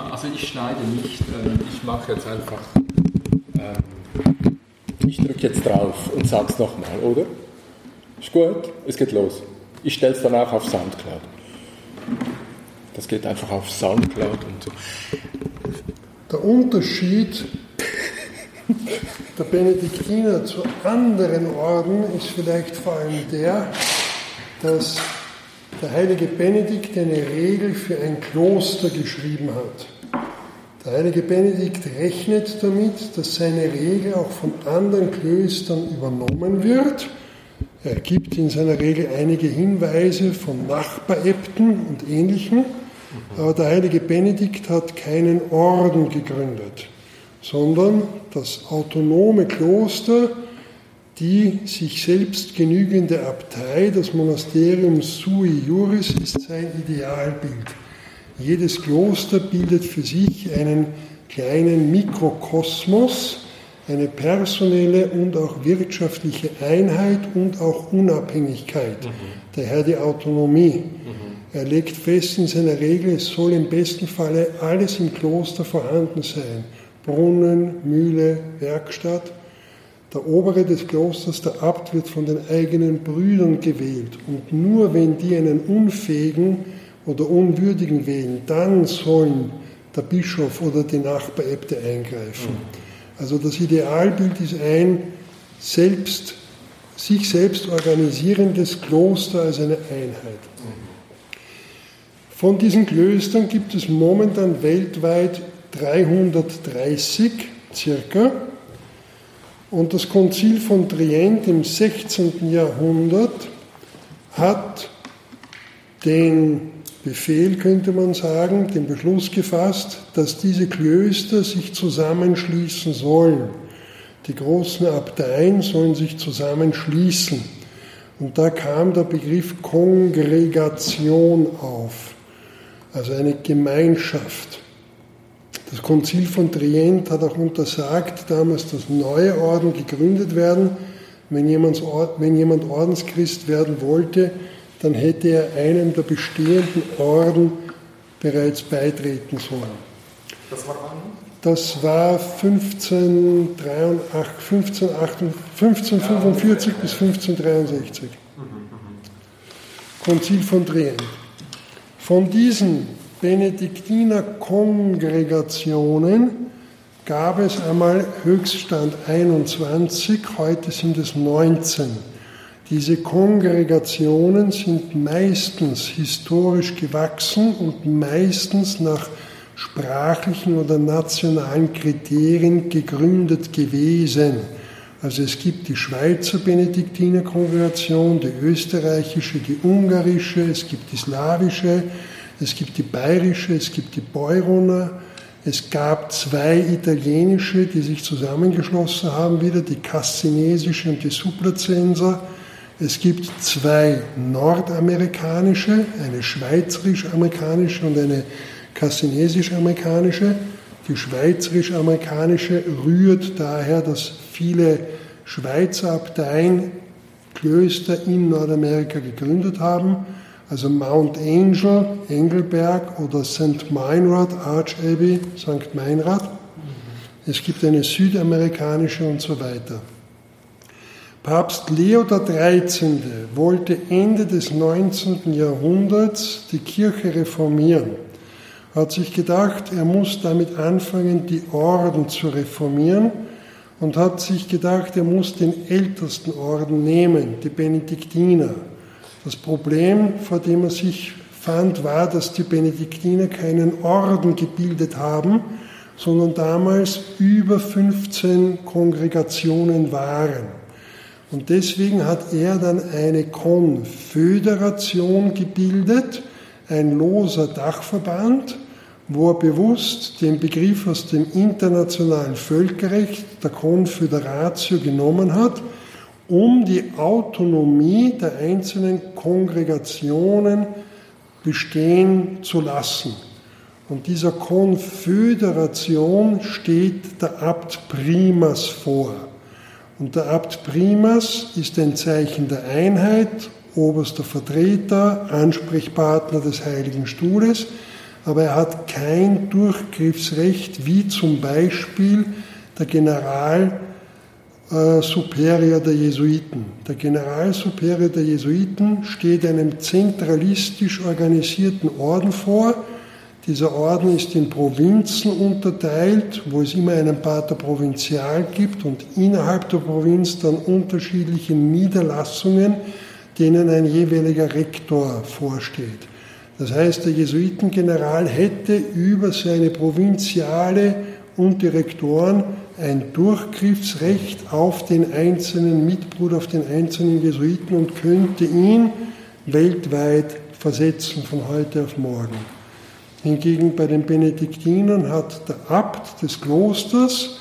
also ich schneide nicht, ähm, ich mache jetzt einfach. Ähm, ich drücke jetzt drauf und sag's nochmal, oder? Ist gut, es geht los. Ich stelle es dann auch auf Soundcloud. Das geht einfach auf Soundcloud und so. Der Unterschied der Benediktiner zu anderen Orden ist vielleicht vor allem der, dass der heilige Benedikt eine Regel für ein Kloster geschrieben hat. Der heilige Benedikt rechnet damit, dass seine Regel auch von anderen Klöstern übernommen wird. Er gibt in seiner Regel einige Hinweise von Nachbaräbten und Ähnlichem, aber der heilige Benedikt hat keinen Orden gegründet, sondern das autonome Kloster die sich selbst genügende Abtei, das Monasterium sui juris, ist sein Idealbild. Jedes Kloster bildet für sich einen kleinen Mikrokosmos, eine personelle und auch wirtschaftliche Einheit und auch Unabhängigkeit, mhm. daher die Autonomie. Mhm. Er legt fest in seiner Regel, es soll im besten Falle alles im Kloster vorhanden sein. Brunnen, Mühle, Werkstatt, der Obere des Klosters, der Abt, wird von den eigenen Brüdern gewählt. Und nur wenn die einen Unfähigen oder Unwürdigen wählen, dann sollen der Bischof oder die Nachbaräbte eingreifen. Mhm. Also das Idealbild ist ein selbst, sich selbst organisierendes Kloster als eine Einheit. Von diesen Klöstern gibt es momentan weltweit 330 circa. Und das Konzil von Trient im 16. Jahrhundert hat den Befehl, könnte man sagen, den Beschluss gefasst, dass diese Klöster sich zusammenschließen sollen. Die großen Abteien sollen sich zusammenschließen. Und da kam der Begriff Kongregation auf, also eine Gemeinschaft. Das Konzil von Trient hat auch untersagt, damals, dass neue Orden gegründet werden. Wenn jemand, wenn jemand Ordenschrist werden wollte, dann hätte er einem der bestehenden Orden bereits beitreten sollen. Das war wann? Das war 1545 bis 1563. Mhm, mhm. Konzil von Trient. Von diesen Benediktinerkongregationen gab es einmal Höchststand 21, heute sind es 19. Diese Kongregationen sind meistens historisch gewachsen und meistens nach sprachlichen oder nationalen Kriterien gegründet gewesen. Also es gibt die Schweizer Benediktinerkongregation, die österreichische, die ungarische, es gibt die slawische, es gibt die bayerische, es gibt die Beuroner, es gab zwei italienische, die sich zusammengeschlossen haben, wieder die Cassinesische und die Suplacenser. Es gibt zwei nordamerikanische, eine schweizerisch-amerikanische und eine kassinesisch-amerikanische. Die schweizerisch-amerikanische rührt daher, dass viele Schweizer Abteien Klöster in Nordamerika gegründet haben also Mount Angel, Engelberg oder St. Meinrad, Arch Abbey, St. Meinrad. Es gibt eine südamerikanische und so weiter. Papst Leo XIII. wollte Ende des 19. Jahrhunderts die Kirche reformieren. Hat sich gedacht, er muss damit anfangen, die Orden zu reformieren und hat sich gedacht, er muss den ältesten Orden nehmen, die Benediktiner. Das Problem, vor dem er sich fand, war, dass die Benediktiner keinen Orden gebildet haben, sondern damals über 15 Kongregationen waren. Und deswegen hat er dann eine Konföderation gebildet, ein loser Dachverband, wo er bewusst den Begriff aus dem internationalen Völkerrecht der Konföderatio genommen hat um die Autonomie der einzelnen Kongregationen bestehen zu lassen. Und dieser Konföderation steht der Abt Primas vor. Und der Abt Primas ist ein Zeichen der Einheit, oberster Vertreter, Ansprechpartner des Heiligen Stuhles. aber er hat kein Durchgriffsrecht, wie zum Beispiel der General äh, Superior der Jesuiten. Der Generalsuperior der Jesuiten steht einem zentralistisch organisierten Orden vor. Dieser Orden ist in Provinzen unterteilt, wo es immer einen Pater Provinzial gibt und innerhalb der Provinz dann unterschiedliche Niederlassungen, denen ein jeweiliger Rektor vorsteht. Das heißt, der Jesuitengeneral hätte über seine Provinziale und Direktoren ein Durchgriffsrecht auf den einzelnen Mitbruder, auf den einzelnen Jesuiten und könnte ihn weltweit versetzen von heute auf morgen. Hingegen bei den Benediktinern hat der Abt des Klosters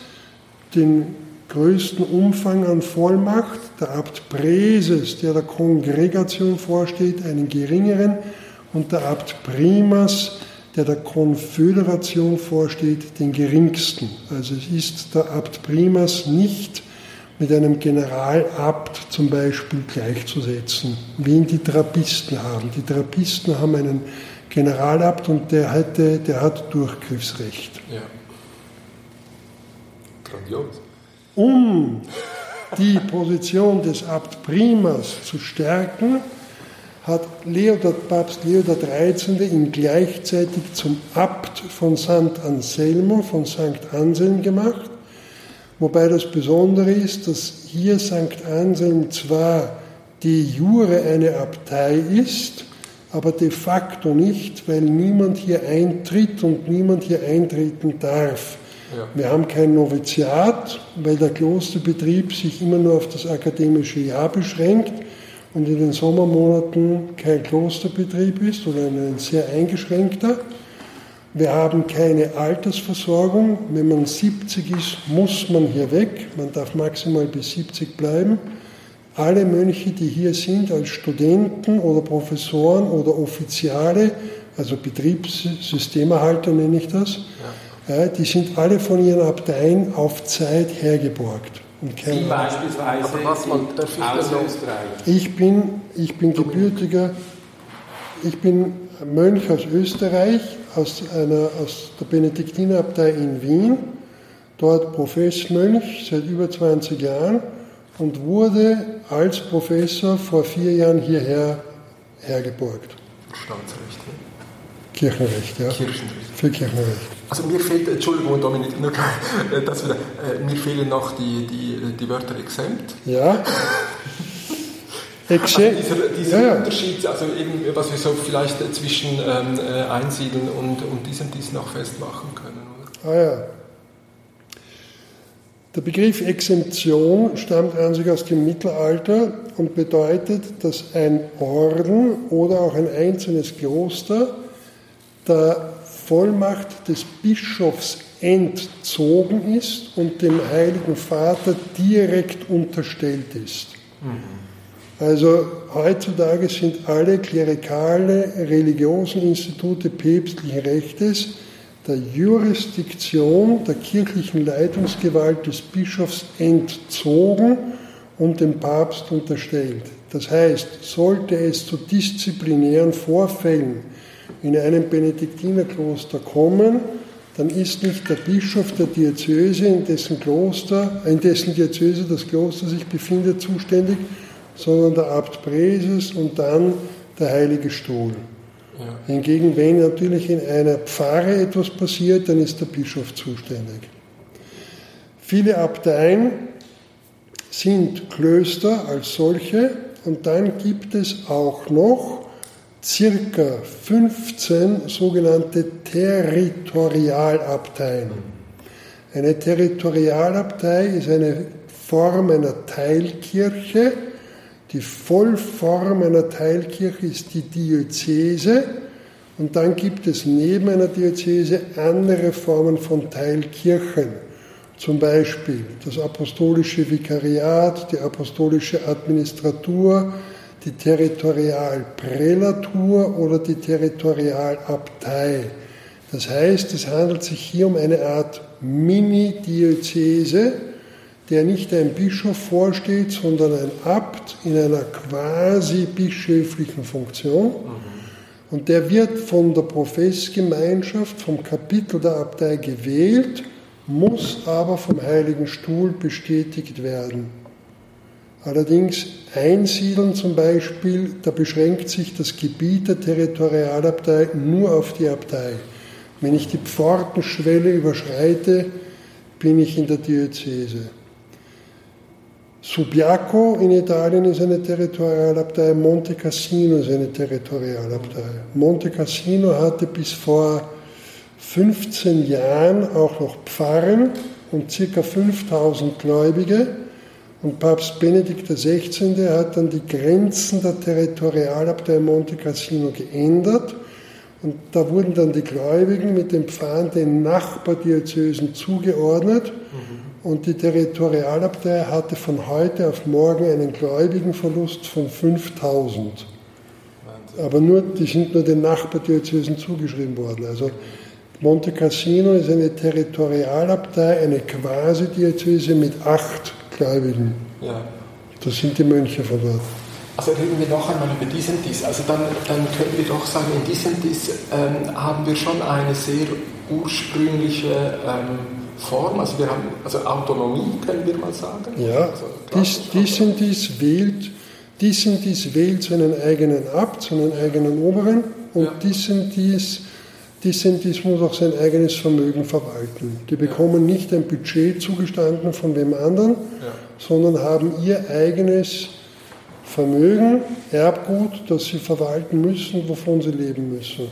den größten Umfang an Vollmacht, der Abt Präses, der der Kongregation vorsteht, einen geringeren und der Abt Primas, der der Konföderation vorsteht, den geringsten. Also es ist der Abt Primas nicht mit einem Generalabt zum Beispiel gleichzusetzen, wie ihn die Trappisten haben. Die Trappisten haben einen Generalabt und der, hätte, der hat Durchgriffsrecht. Ja. Grandios. Um die Position des Abt Primas zu stärken, hat Leo, der Papst Leo XIII. ihn gleichzeitig zum Abt von St. Anselmo, von St. Anselm gemacht, wobei das Besondere ist, dass hier St. Anselm zwar de jure eine Abtei ist, aber de facto nicht, weil niemand hier eintritt und niemand hier eintreten darf. Ja. Wir haben kein Noviziat, weil der Klosterbetrieb sich immer nur auf das akademische Jahr beschränkt und in den Sommermonaten kein Klosterbetrieb ist oder ein sehr eingeschränkter. Wir haben keine Altersversorgung. Wenn man 70 ist, muss man hier weg. Man darf maximal bis 70 bleiben. Alle Mönche, die hier sind, als Studenten oder Professoren oder Offiziale, also Betriebssystemerhalter nenne ich das, ja. die sind alle von ihren Abteien auf Zeit hergeborgt. Sie beispielsweise was man, aus Österreich? Ich bin, ich bin gebürtiger, ich bin Mönch aus Österreich, aus, einer, aus der Benediktinerabtei in Wien, dort Professmönch seit über 20 Jahren und wurde als Professor vor vier Jahren hierher hergeborgt. Staatsrecht. Kirchenrecht, ja. Kirchenrecht. Für Kirchenrecht. Also mir fehlt, Entschuldigung Dominik, nur, das wieder, äh, mir fehlen noch die, die, die Wörter exempt. Ja. Also dieser, dieser ja, ja. Unterschied, also eben, was wir so vielleicht zwischen ähm, äh, Einsiedeln und, und dies und dies noch festmachen können. Oder? Ah ja. Der Begriff Exemption stammt an sich aus dem Mittelalter und bedeutet, dass ein Orden oder auch ein einzelnes Kloster der Vollmacht des Bischofs entzogen ist und dem Heiligen Vater direkt unterstellt ist. Mhm. Also heutzutage sind alle klerikale, religiösen Institute päpstlichen Rechtes der Jurisdiktion, der kirchlichen Leitungsgewalt des Bischofs entzogen und dem Papst unterstellt. Das heißt, sollte es zu disziplinären Vorfällen in einem Benediktinerkloster kommen, dann ist nicht der Bischof der Diözese, in dessen Kloster, in dessen Diözese das Kloster sich befindet, zuständig, sondern der Abt Präses und dann der Heilige Stuhl. Ja. Hingegen, wenn natürlich in einer Pfarre etwas passiert, dann ist der Bischof zuständig. Viele Abteien sind Klöster als solche und dann gibt es auch noch circa 15 sogenannte Territorialabteien. Eine Territorialabtei ist eine Form einer Teilkirche. Die Vollform einer Teilkirche ist die Diözese. Und dann gibt es neben einer Diözese andere Formen von Teilkirchen. Zum Beispiel das apostolische Vikariat, die apostolische Administratur, die Territorialprälatur oder die Territorialabtei. Das heißt, es handelt sich hier um eine Art Mini-Diözese, der nicht ein Bischof vorsteht, sondern ein Abt in einer quasi bischöflichen Funktion. Mhm. Und der wird von der Professgemeinschaft, vom Kapitel der Abtei gewählt, muss aber vom Heiligen Stuhl bestätigt werden. Allerdings einsiedeln zum Beispiel, da beschränkt sich das Gebiet der Territorialabtei nur auf die Abtei. Wenn ich die Pfortenschwelle überschreite, bin ich in der Diözese. Subiaco in Italien ist eine Territorialabtei, Monte Cassino ist eine Territorialabtei. Monte Cassino hatte bis vor 15 Jahren auch noch Pfarren und ca. 5000 Gläubige. Und Papst Benedikt XVI. hat dann die Grenzen der Territorialabtei Monte Cassino geändert. Und da wurden dann die Gläubigen mit dem Pfarren den Nachbardiözesen zugeordnet. Mhm. Und die Territorialabtei hatte von heute auf morgen einen Gläubigenverlust von 5000. Aber nur, die sind nur den Nachbardiözesen zugeschrieben worden. Also Monte Cassino ist eine Territorialabtei, eine Quasi-Diözese mit acht Gläubigen. Ja. Das sind die Mönche von dort. Also reden wir noch einmal über diesen Dies. Also dann, dann können wir doch sagen, in diesem Dies ähm, haben wir schon eine sehr ursprüngliche ähm, Form, also wir haben also Autonomie, können wir mal sagen. Ja, also, dies, diesen dies wählt, diesen dies wählt seinen eigenen Abt, seinen eigenen Oberen und ja. diesen dies, diesen dies muss auch sein eigenes Vermögen verwalten. Die bekommen ja. nicht ein Budget zugestanden von wem anderen, ja. sondern haben ihr eigenes Vermögen, Erbgut, das sie verwalten müssen, wovon sie leben müssen.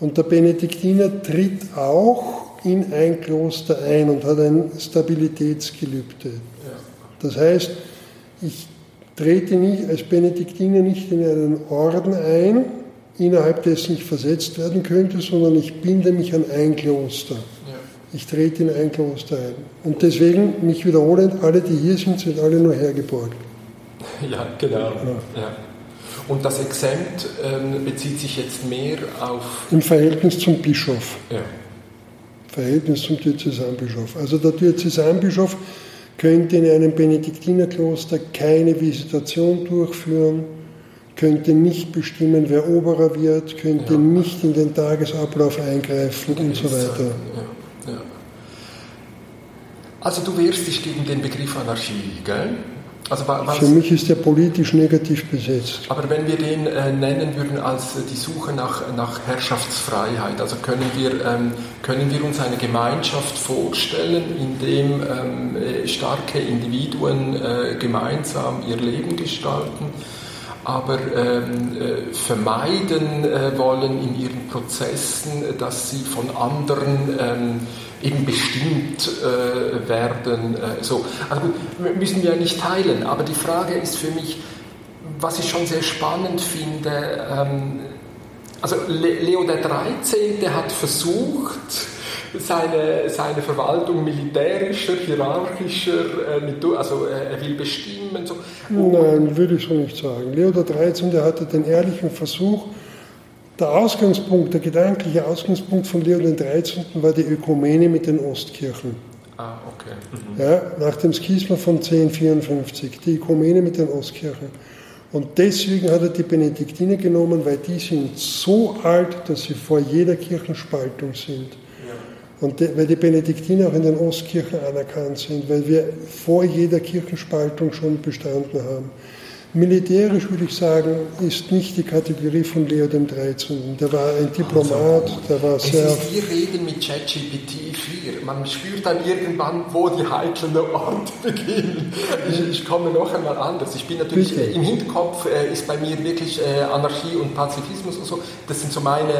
Und der Benediktiner tritt auch in ein Kloster ein und hat ein Stabilitätsgelübde. Das heißt, ich trete nicht als Benediktiner nicht in einen Orden ein, innerhalb dessen ich versetzt werden könnte, sondern ich binde mich an ein Kloster. Ich trete in ein Kloster ein. Und deswegen, mich wiederholend, alle, die hier sind, sind alle nur hergeboren. Ja, genau. Ja. Ja. Und das Exempt ähm, bezieht sich jetzt mehr auf. Im Verhältnis zum Bischof. Ja. Verhältnis zum Diözesanbischof. Also der Diözesanbischof könnte in einem Benediktinerkloster keine Visitation durchführen, könnte nicht bestimmen, wer Oberer wird, könnte ja. nicht in den Tagesablauf eingreifen und so weiter. Ja, ja. Also du wehrst dich gegen den Begriff Anarchie, gell? Also was, Für mich ist der politisch negativ besetzt. Aber wenn wir den äh, nennen würden als äh, die Suche nach, nach Herrschaftsfreiheit, also können wir, ähm, können wir uns eine Gemeinschaft vorstellen, in dem ähm, äh, starke Individuen äh, gemeinsam ihr Leben gestalten, aber ähm, äh, vermeiden äh, wollen in ihren Prozessen, dass sie von anderen ähm, eben bestimmt äh, werden. Äh, so. Also gut, müssen wir nicht teilen, aber die Frage ist für mich, was ich schon sehr spannend finde, ähm, also Leo der 13. hat versucht, seine, seine Verwaltung militärischer, hierarchischer, äh, also äh, er will bestimmen. So. Nein, würde ich so nicht sagen. Leo der 13. hatte den ehrlichen Versuch, der Ausgangspunkt, der gedankliche Ausgangspunkt von Leo XIII. war die Ökumene mit den Ostkirchen. Ah, okay. Mhm. Ja, nach dem Schisma von 1054, die Ökumene mit den Ostkirchen. Und deswegen hat er die Benediktiner genommen, weil die sind so alt, dass sie vor jeder Kirchenspaltung sind. Und weil die Benediktiner auch in den Ostkirchen anerkannt sind, weil wir vor jeder Kirchenspaltung schon bestanden haben. Militärisch würde ich sagen, ist nicht die Kategorie von Leo dem 13. Der war ein Diplomat, also, der war sehr. Ist, wir reden mit ChatGPT 4. Man spürt dann irgendwann, wo die heiklen Orte beginnen. Ich, ich, komme noch einmal anders. Ich bin natürlich Bitte. im Hinterkopf äh, ist bei mir wirklich äh, Anarchie und Pazifismus und so. Das sind so meine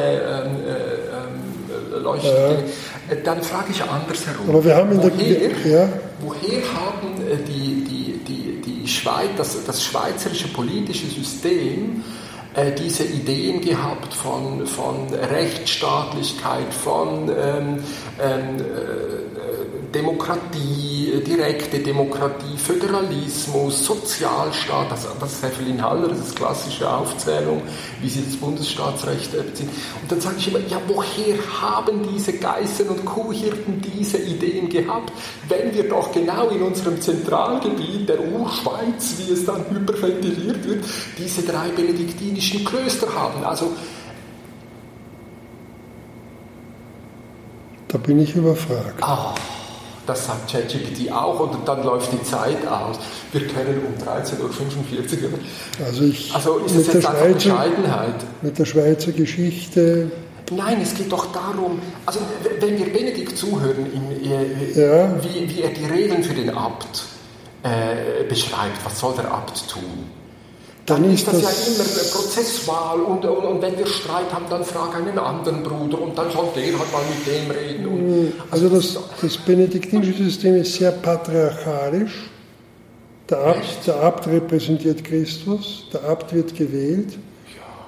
Leuchten. Ja. Äh, dann frage ich andersherum. Aber wir haben in woher, der ja? woher haben äh, die, die, die Schweiz, das, das schweizerische politische System äh, diese Ideen gehabt von, von Rechtsstaatlichkeit, von ähm, ähm, äh, Demokratie, äh, direkte Demokratie, Föderalismus, Sozialstaat, das, das ist Herr Haller, das ist klassische Aufzählung, wie sie das Bundesstaatsrecht äh, beziehen. Und dann sage ich immer, ja, woher haben diese Geißen und Kuhhirten diese Ideen gehabt, wenn wir doch genau in unserem Zentralgebiet der Urschweiz, wie es dann hyperventiliert wird, diese drei benediktinischen Klöster haben? Also, Da bin ich überfragt. Oh das sagt ChatGPT auch und dann läuft die Zeit aus. Wir können um 13.45 Uhr. Also, ich, also ist es jetzt einfach Bescheidenheit? Mit der Schweizer Geschichte Nein, es geht doch darum, also wenn wir Benedikt zuhören, in, äh, ja. wie, wie, er die Regeln für den Abt äh, beschreibt, was soll der Abt tun? Dann, dann ist das, das, ja immer Prozesswahl und, und, und, wenn wir Streit haben, dann frag einen anderen Bruder und dann soll der halt mal mit dem reden. Und, mm, also, also das, das benediktinische System ist sehr patriarchalisch. Der Abt, der Abt repräsentiert Christus, der Abt wird gewählt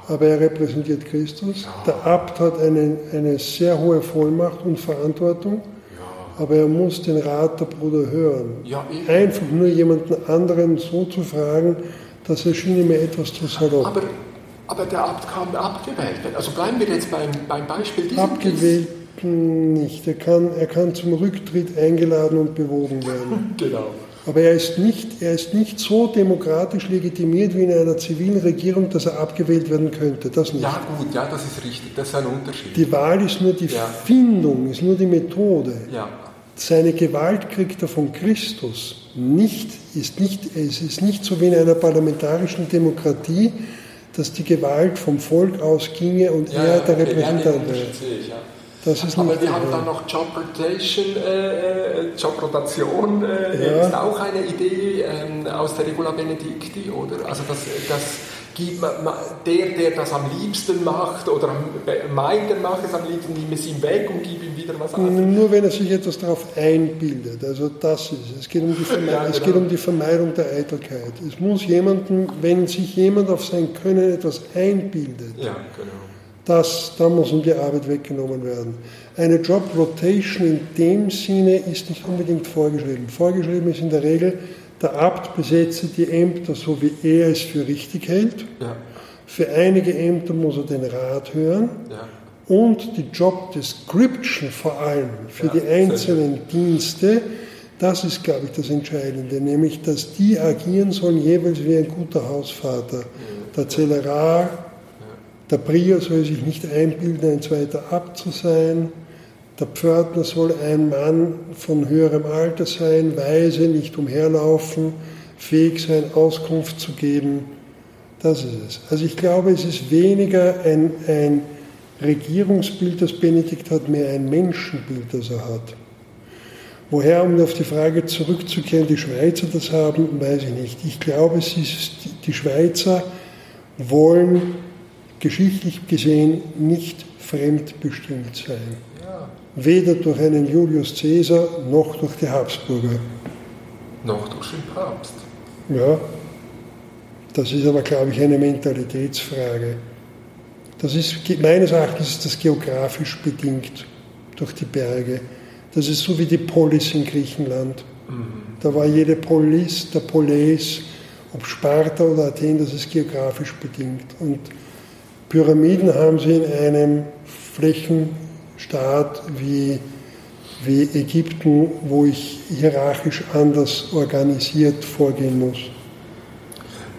aber er repräsentiert Christus. Ja. Der Abt hat eine, eine sehr hohe Vollmacht und Verantwortung, ja. aber er muss den Rat der Bruder hören. Ja, Einfach nur jemanden anderen so zu fragen, das erschien mir etwas zu salopp. Aber, aber der Abt kann abgewählt werden. Also bleiben wir jetzt beim, beim Beispiel dieses. Abgewählt nicht. Er kann, er kann zum Rücktritt eingeladen und bewogen werden. genau. Aber er ist, nicht, er ist nicht so demokratisch legitimiert wie in einer zivilen Regierung, dass er abgewählt werden könnte. Das nicht. Ja, gut, ja, das ist richtig. Das ist ein Unterschied. Die Wahl ist nur die ja. Findung, ist nur die Methode. Ja. Seine Gewalt kriegt er von Christus. Nicht, ist nicht, es ist nicht so wie in einer parlamentarischen Demokratie, dass die Gewalt vom Volk ausginge und ja, er der Repräsentant wäre. Ja, Aber wir haben dann noch Job Rotation, äh, äh Jobrotation, äh, ja. ist auch eine Idee äh, aus der Regula Benedicti, oder? Also das, das gibt der, der das am liebsten macht oder meint, er macht es am liebsten, nimm es ihm weg und gib ihm wieder was anderes. Nur wenn er sich etwas darauf einbildet. Also das ist es. Es geht um die, Verme ja, genau. es geht um die Vermeidung der Eitelkeit. Es muss jemanden, wenn sich jemand auf sein Können etwas einbildet, ja, genau das, da muss ihm die Arbeit weggenommen werden. Eine Job Rotation in dem Sinne ist nicht unbedingt vorgeschrieben. Vorgeschrieben ist in der Regel, der Abt besetze die Ämter so, wie er es für richtig hält. Ja. Für einige Ämter muss er den Rat hören. Ja. Und die Job Description vor allem für ja, die einzelnen Dienste, das ist, glaube ich, das Entscheidende, nämlich, dass die agieren sollen jeweils wie ein guter Hausvater. Der Zellerar der Prior soll sich nicht einbilden, ein zweiter Abt zu sein. Der Pförtner soll ein Mann von höherem Alter sein, weise, nicht umherlaufen, fähig sein, Auskunft zu geben. Das ist es. Also ich glaube, es ist weniger ein, ein Regierungsbild, das Benedikt hat, mehr ein Menschenbild, das er hat. Woher, um auf die Frage zurückzukehren, die Schweizer das haben, weiß ich nicht. Ich glaube, es ist, die Schweizer wollen geschichtlich gesehen nicht fremdbestimmt sein. Weder durch einen Julius Caesar noch durch die Habsburger. Noch durch den Papst. Ja, das ist aber, glaube ich, eine Mentalitätsfrage. Das ist, meines Erachtens ist das geografisch bedingt durch die Berge. Das ist so wie die Polis in Griechenland. Mhm. Da war jede Polis, der Polis, ob Sparta oder Athen, das ist geografisch bedingt. Und Pyramiden haben sie in einem Flächenstaat wie, wie Ägypten, wo ich hierarchisch anders organisiert vorgehen muss.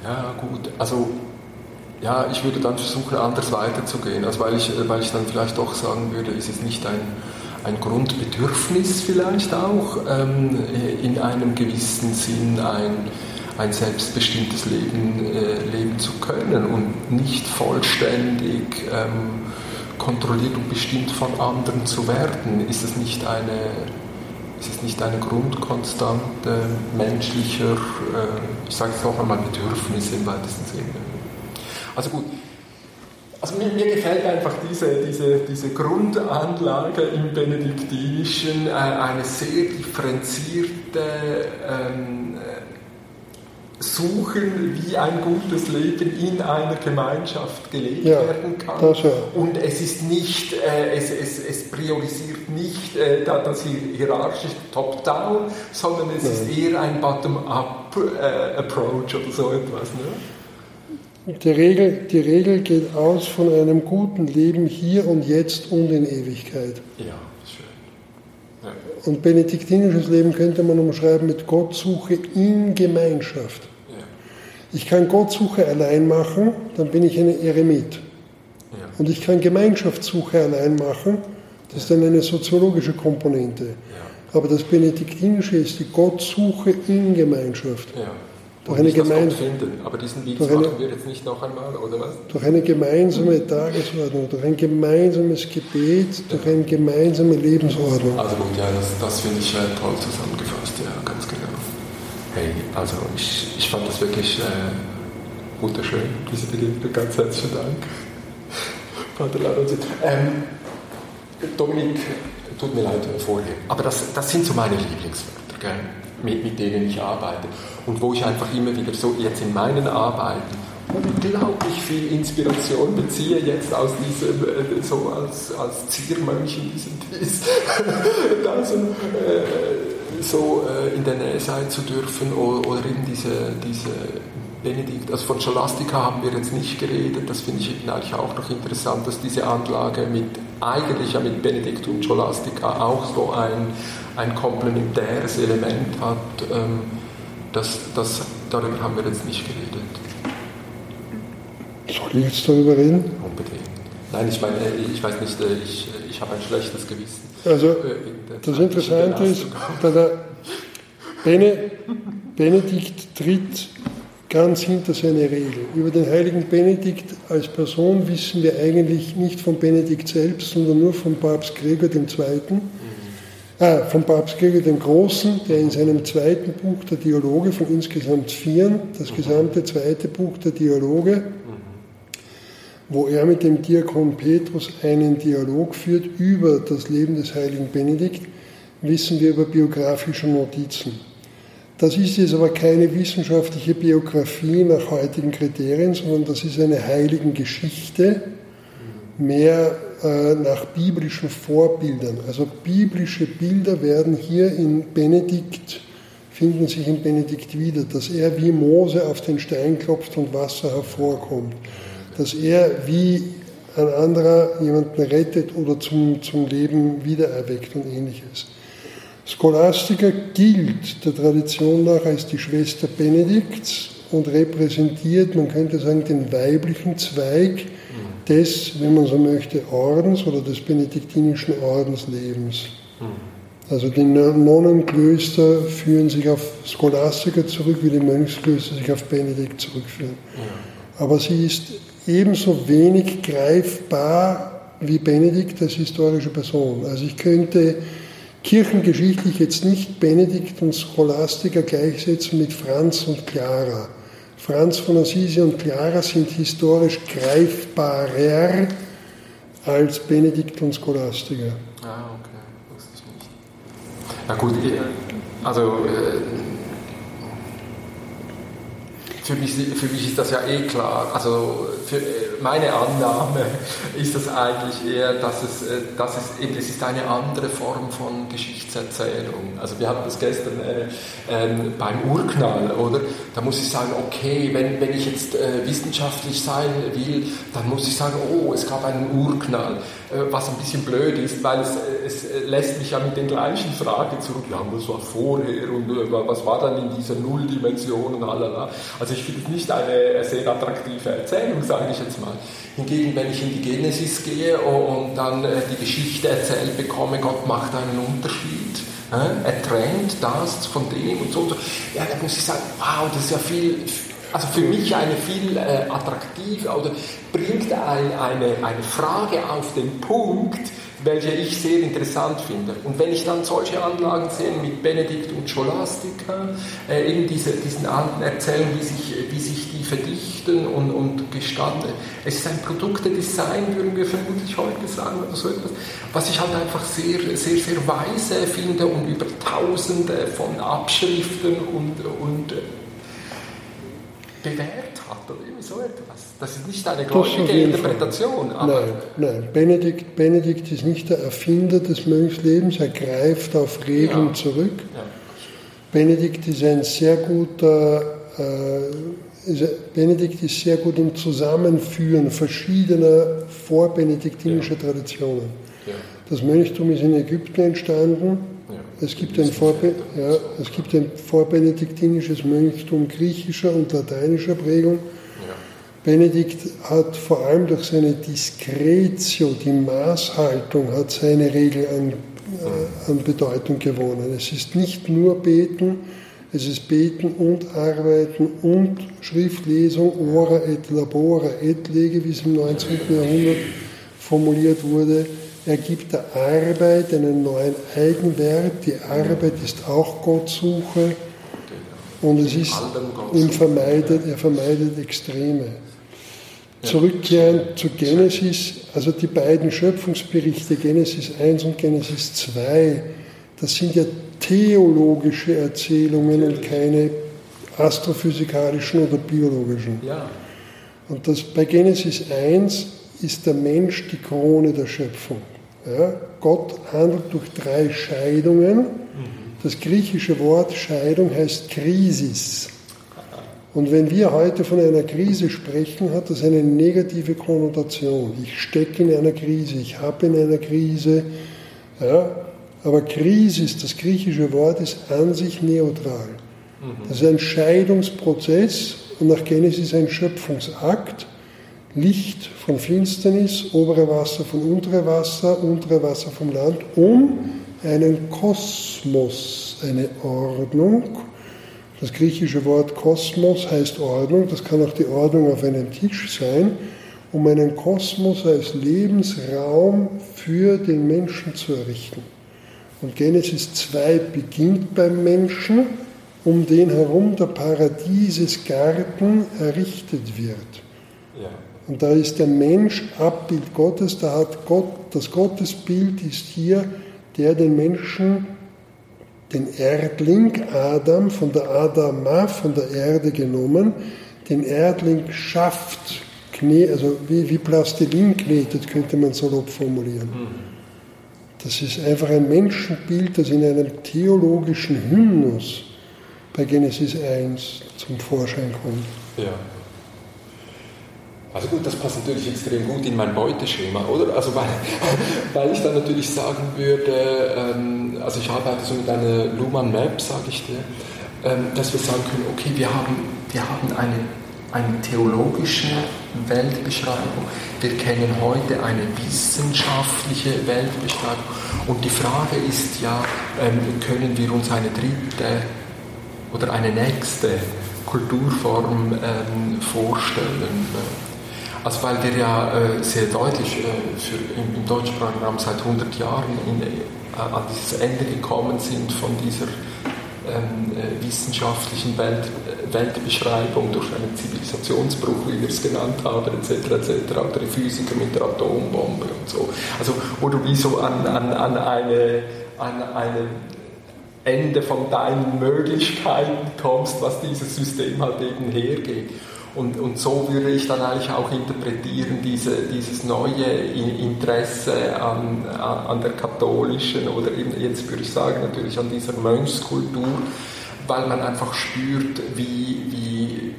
Ja, gut. Also, ja, ich würde dann versuchen, anders weiterzugehen. Also, weil ich, weil ich dann vielleicht doch sagen würde, ist es nicht ein, ein Grundbedürfnis vielleicht auch, ähm, in einem gewissen Sinn ein ein selbstbestimmtes Leben äh, leben zu können und nicht vollständig ähm, kontrolliert und bestimmt von anderen zu werden. Ist es nicht eine, ist es nicht eine Grundkonstante menschlicher, äh, ich sage es noch einmal, Bedürfnisse im weitesten Sinne? Also gut, also mir, mir, gefällt einfach diese, diese, diese Grundanlage im Benediktinischen, äh, eine sehr differenzierte ähm, suchen, wie ein gutes Leben in einer Gemeinschaft gelebt ja, werden kann. Und es ist nicht, äh, es, es, es priorisiert nicht äh, das hierarchische Top-Down, sondern es Nein. ist eher ein Bottom-up-Approach äh, oder so etwas. Ne? Die Regel, die Regel geht aus von einem guten Leben hier und jetzt und in Ewigkeit. Ja. Und benediktinisches Leben könnte man umschreiben mit Gottsuche in Gemeinschaft. Ich kann Gottsuche allein machen, dann bin ich ein Eremit. Ja. Und ich kann Gemeinschaftssuche allein machen, Das ist dann eine soziologische Komponente. Aber das Benediktinische ist die Gottsuche in Gemeinschaft. Ja. Durch eine finden. Durch eine- machen wir jetzt nicht noch einmal, oder was? Durch eine gemeinsame Tagesordnung, durch ein gemeinsames Gebet, durch eine gemeinsame Lebensordnung. Also gut, ja, das, das finde ich toll zusammengefasst, ja, ganz. Hey, also ich, ich fand das wirklich äh, wunderschön, diese Begegnung. Ganz herzlichen Dank. Vater. Ähm, Dominik, tut mir leid vorher, aber das, das sind so meine Lieblingswörter, gell? Mit, mit denen ich arbeite. Und wo ich einfach immer wieder so jetzt in meinen Arbeiten unglaublich viel Inspiration beziehe, jetzt aus diesem, äh, so als, als Ziermönch in diesem Dies, da so, äh, so äh, in der Nähe sein zu dürfen oder, oder eben diese, diese Benedikt, also von Scholastika haben wir jetzt nicht geredet, das finde ich eben eigentlich auch noch interessant, dass diese Anlage mit, eigentlich ja mit Benedikt und Scholastika auch so ein, ein komplementäres Element hat, ähm, das, das, darüber haben wir jetzt nicht geredet. Soll ich jetzt darüber reden? Unbedingt. Nein, ich meine, ich weiß nicht, äh, ich, ich habe ein schlechtes Gewissen. Also, Äh, das Interessante ist, Belastung. da der Bene, Benedikt tritt ganz hinter seine Regel. Über den heiligen Benedikt als Person wissen wir eigentlich nicht von Benedikt selbst, sondern nur von Papst Gregor II., ah, von Papst Gregor dem Großen, der in seinem zweiten Buch der Dialoge von insgesamt vieren, das gesamte zweite Buch der Dialoge, wo er mit dem Diakon Petrus einen Dialog führt über das Leben des heiligen Benedikt, wissen wir über biografische Notizen. Das ist jetzt aber keine wissenschaftliche Biografie nach heutigen Kriterien, sondern das ist eine heiligen Geschichte, mehr äh, nach biblischen Vorbildern. Also biblische Bilder werden hier in Benedikt, finden sich in Benedikt wieder, dass er wie Mose auf den Stein klopft und Wasser hervorkommt, dass er wie ein anderer jemanden rettet oder zum, zum Leben wiedererweckt und ähnliches. Scholastica gilt der Tradition nach als die Schwester Benedikts und repräsentiert, man könnte sagen, den weiblichen Zweig des, wenn man so möchte, Ordens oder des benediktinischen Ordenslebens. Also die Nonnenklöster führen sich auf Scholastica zurück, wie die Mönchsklöster sich auf Benedikt zurückführen. Aber sie ist ebenso wenig greifbar wie Benedikt als historische Person. Also ich könnte kirchengeschichtlich jetzt nicht Benedikt und Scholastica gleichsetzen mit Franz und Clara. Franz von Assisi und Clara sind historisch greifbarer als Benedikt und Scholastica. Ah, okay, wusste ich nicht. Na gut, also äh, für mich, für mich ist das ja eh klar. Also für äh, meine Annahme ist das eigentlich eher, dass es, äh, dass es eben, es ist eine andere Form von Geschichtserzählung. Also wir hatten das gestern äh, ähm, beim Urknall, oder? Da muss ich sagen, okay, wenn, wenn ich jetzt äh, wissenschaftlich sein will, dann muss ich sagen, oh, es gab einen Urknall. Äh, was ein bisschen blöd ist, weil es, äh, es äh, lässt mich ja mit den gleichen Fragen zurück. Ja, was war vorher und was war dann in dieser Nulldimension und lalala. Also ich finde es nicht eine sehr attraktive Erzählung, sage ich jetzt mal. Hingegen, wenn ich in die Genesis gehe und dann die Geschichte erzählt bekomme, Gott macht einen Unterschied. Er trennt das von dem und so. und so. Ja, da muss ich sagen, wow, das ist ja viel, also für mich eine viel äh, attraktive oder bringt ein, eine, eine Frage auf den Punkt, welche ich sehr interessant finde. Und wenn ich dann solche Anlagen sehe mit Benedikt und Scholastica, äh, eben diese, diesen alten Erzählungen, wie sich, wie sich die verdichten und, und gestalten, es ist ein Produktedesign, würden wir vermutlich heute sagen, oder so etwas, was ich halt einfach sehr, sehr, sehr weise finde und über tausende von Abschriften und, und bewährt hat oder irgendwie so etwas. Das ist nicht eine gläubige. Interpretation, Nein, nein. Benedikt, Benedikt ist nicht der Erfinder des Mönchslebens, er greift auf Regeln Ja. zurück. ja. Benedikt ist ein sehr guter, äh, ist, Benedikt ist sehr gut im Zusammenführen verschiedener vorbenediktinischer Traditionen. Ja. Das Mönchtum ist in Ägypten entstanden. Es gibt, ein Vorbe ja, es gibt ein vorbenediktinisches Mönchtum griechischer und lateinischer Prägung. Ja. Benedikt hat vor allem durch seine Discretio, die Maßhaltung, hat seine Regel an, äh, an Bedeutung gewonnen. Es ist nicht nur Beten, es ist Beten und Arbeiten und Schriftlesung, ora et labora et lege, wie es im 19. Jahrhundert formuliert wurde. Er gibt der Arbeit einen neuen Eigenwert. Die Arbeit ist auch Gottsuche und es ist ihm vermeidet, er vermeidet Extreme. Zurückkehren zu Genesis, also die beiden Schöpfungsberichte, Genesis 1 und Genesis 2, das sind ja theologische Erzählungen und keine astrophysikalischen oder biologischen. Ja. Und das, bei Genesis 1 ist der Mensch die Krone der Schöpfung. Ja, Gott handelt durch drei Scheidungen. Das griechische Wort Scheidung heißt Krisis. Und wenn wir heute von einer Krise sprechen, hat das eine negative Konnotation. Ich stecke in einer Krise, ich habe in einer Krise. Ja, aber Krisis, das griechische Wort, ist an sich neutral. Das ist ein Scheidungsprozess und nach Genesis ein Schöpfungsakt. Licht von Finsternis, obere Wasser von untere Wasser, untere Wasser vom Land, um einen Kosmos, eine Ordnung. Das griechische Wort Kosmos heißt Ordnung, das kann auch die Ordnung auf einem Tisch sein, um einen Kosmos als Lebensraum für den Menschen zu errichten. Und Genesis 2 beginnt beim Menschen, um den herum der Paradiesesgarten errichtet wird. Ja. Und da ist der Mensch Abbild Gottes, da hat Gott, das Gottesbild ist hier, der den Menschen, den Erdling Adam, von der Adama, von der Erde genommen, den Erdling schafft, also wie, wie Plastilin knetet, könnte man salopp formulieren. Das ist einfach ein Menschenbild, das in einem theologischen Hymnus bei Genesis 1 zum Vorschein kommt. Ja. Also gut, das passt natürlich extrem gut in mein Beuteschema, oder? Also weil, weil ich dann natürlich sagen würde, ähm, also ich arbeite so mit einer Luhmann Map, sage ich dir, ähm, dass wir sagen können, okay, wir haben, wir haben eine, eine theologische Weltbeschreibung, wir kennen heute eine wissenschaftliche Weltbeschreibung und die Frage ist ja, ähm, können wir uns eine dritte oder eine nächste Kulturform ähm, vorstellen? Also weil wir ja äh, sehr deutlich äh, für, im, im deutschen Programm seit 100 Jahren in, äh, an dieses Ende gekommen sind von dieser ähm, äh, wissenschaftlichen Welt, Weltbeschreibung durch einen Zivilisationsbruch, wie wir es genannt haben, etc., etc., oder die Physiker mit der Atombombe und so. Also, du wie so an, an, an eine, an eine Ende von deinen Möglichkeiten kommst, was dieses System halt eben hergeht. Und, und so würde ich dann eigentlich auch interpretieren, diese, dieses neue Interesse an, an der katholischen oder eben jetzt würde ich sagen natürlich an dieser Mönchskultur, weil man einfach spürt, wie, wie,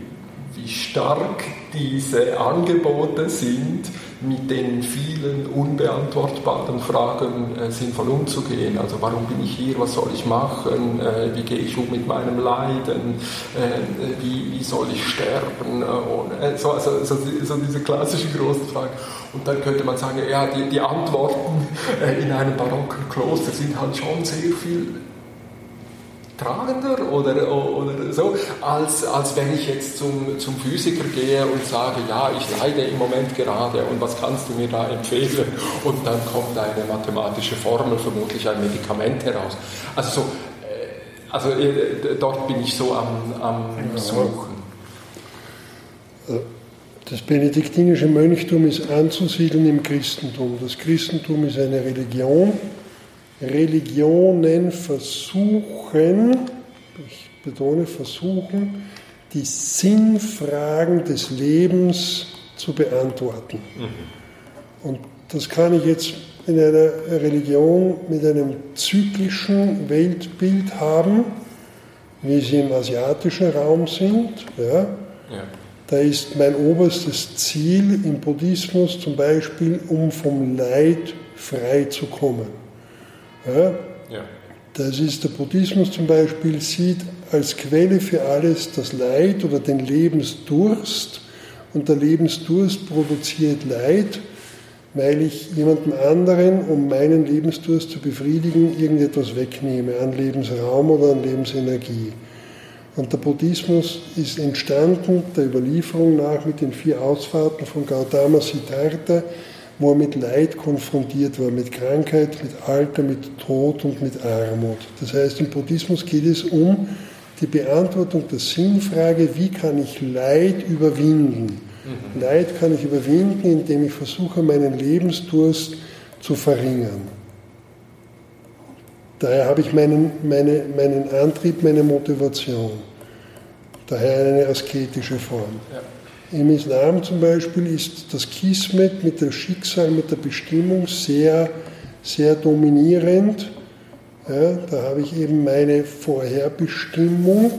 wie stark diese Angebote sind, mit den vielen unbeantwortbaren Fragen äh, sinnvoll umzugehen. Also warum bin ich hier, was soll ich machen, äh, wie gehe ich um mit meinem Leiden, äh, wie, wie soll ich sterben, äh, äh, so, also, so, so, diese klassischen großen Fragen. Und dann könnte man sagen, ja, die, die Antworten äh, in einem barocken Kloster sind halt schon sehr viel tragender oder, oder so, als, als wenn ich jetzt zum, zum Physiker gehe und sage, ja, ich leide im Moment gerade und was kannst du mir da empfehlen? Und dann kommt eine mathematische Formel, vermutlich ein Medikament heraus. Also, so, äh, also äh, dort bin ich so am, am Suchen. Das benediktinische Mönchtum ist anzusiedeln im Christentum. Das Christentum ist eine Religion, Religionen versuchen, ich betone versuchen, die Sinnfragen des Lebens zu beantworten. Mhm. Und das kann ich jetzt in einer Religion mit einem zyklischen Weltbild haben, wie sie im asiatischen Raum sind. Ja. ja. Da ist mein oberstes Ziel im Buddhismus zum Beispiel, um vom Leid frei zu kommen. Ja? Das ist der Buddhismus zum Beispiel, sieht als Quelle für alles das Leid oder den Lebensdurst und der Lebensdurst provoziert Leid, weil ich jemandem anderen, um meinen Lebensdurst zu befriedigen, irgendetwas wegnehme an Lebensraum oder an Lebensenergie. Und der Buddhismus ist entstanden der Überlieferung nach mit den vier Ausfahrten von Gautama Siddhartha, wo er mit Leid konfrontiert war, mit Krankheit, mit Alter, mit Tod und mit Armut. Das heißt, im Buddhismus geht es um die Beantwortung der Sinnfrage, wie kann ich Leid überwinden? Mhm. Leid kann ich überwinden, indem ich versuche, meinen Lebensdurst zu verringern. Daher habe ich meinen, meine, meinen Antrieb, meine Motivation. Daher eine asketische Form. Ja. Im Islam zum Beispiel ist das Kismet mit dem Schicksal, mit der Bestimmung sehr, sehr dominierend. Ja, da habe ich eben meine Vorherbestimmung.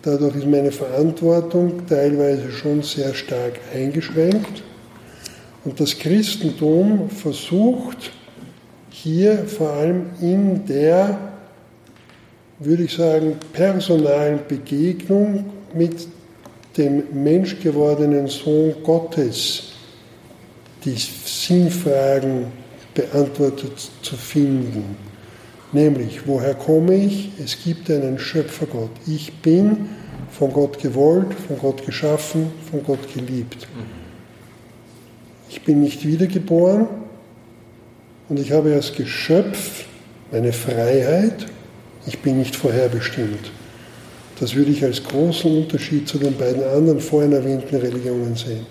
Dadurch ist meine Verantwortung teilweise schon sehr stark eingeschränkt. Und das Christentum versucht hier vor allem in der, würde ich sagen, personalen Begegnung mit dem menschgewordenen Sohn Gottes die Sinnfragen beantwortet zu finden. Nämlich, woher komme ich? Es gibt einen Schöpfergott. Ich bin von Gott gewollt, von Gott geschaffen, von Gott geliebt. Ich bin nicht wiedergeboren und ich habe als Geschöpf meine Freiheit. Ich bin nicht vorherbestimmt. Das würde ich als großen Unterschied zu den beiden anderen vorhin erwähnten Religionen sehen.